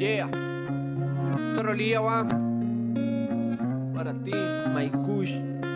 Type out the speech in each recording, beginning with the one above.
Yeah. Esta rolilla va para ti, my kush. Ah.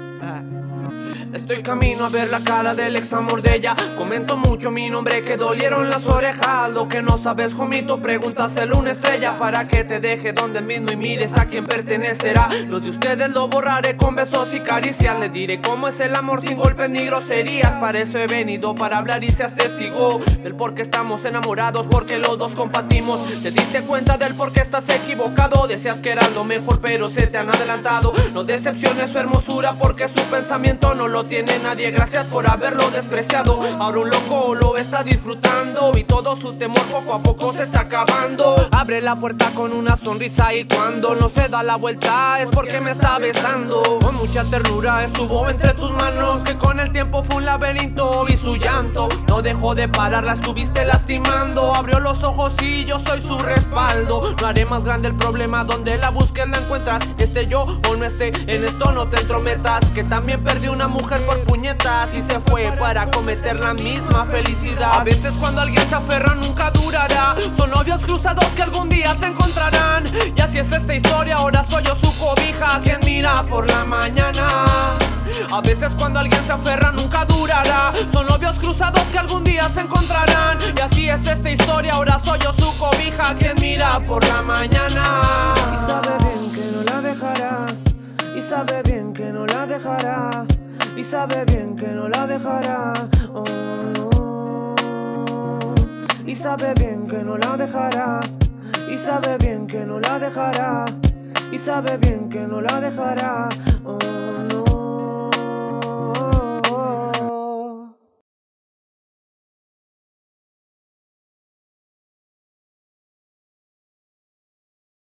Estoy camino a ver la cara del ex amor de ella. Comento mucho mi nombre que dolieron las orejas. Lo que no sabes, jomito, pregúntaselo una estrella para que te deje donde mismo y mires a quién pertenecerá. Lo de ustedes lo borraré con besos y caricias. Le diré cómo es el amor sin golpes ni groserías. Para eso he venido, para hablar y seas testigo del por qué estamos enamorados, porque los dos compartimos. Te diste cuenta del por qué estás equivocado. Decías que era lo mejor, pero se te han adelantado. No decepciones su hermosura, porque su pensamiento no lo tiene nadie. Gracias por haberlo despreciado. Ahora un loco lo está disfrutando y todo su temor poco a poco se está acabando. Abre la puerta con una sonrisa y cuando no se da la vuelta es porque me está besando. Con mucha ternura estuvo entre tus manos que con el tiempo fue un laberinto y su llanto no dejó de parar, la estuviste lastimando. Abrió los ojos y yo soy su respaldo. No haré más grande el problema donde la busques la encuentras. Esté yo o no esté, en esto no te entrometas. También perdí una mujer por puñetas y se fue para cometer la misma felicidad. A veces cuando alguien se aferra nunca durará. Son novios cruzados que algún día se encontrarán. Y así es esta historia, ahora soy yo su cobija, quien mira por la mañana. A veces cuando alguien se aferra nunca durará. Son novios cruzados que algún día se encontrarán. Y así es esta historia, ahora soy yo su cobija, quien mira por la mañana. Y sabe bien que no la dejará. Y sabe bien que no la dejará. Y sabe bien que no la dejará. Oh. Y sabe bien que no la dejará. Y sabe bien que no la dejará. Y sabe bien que no la dejará.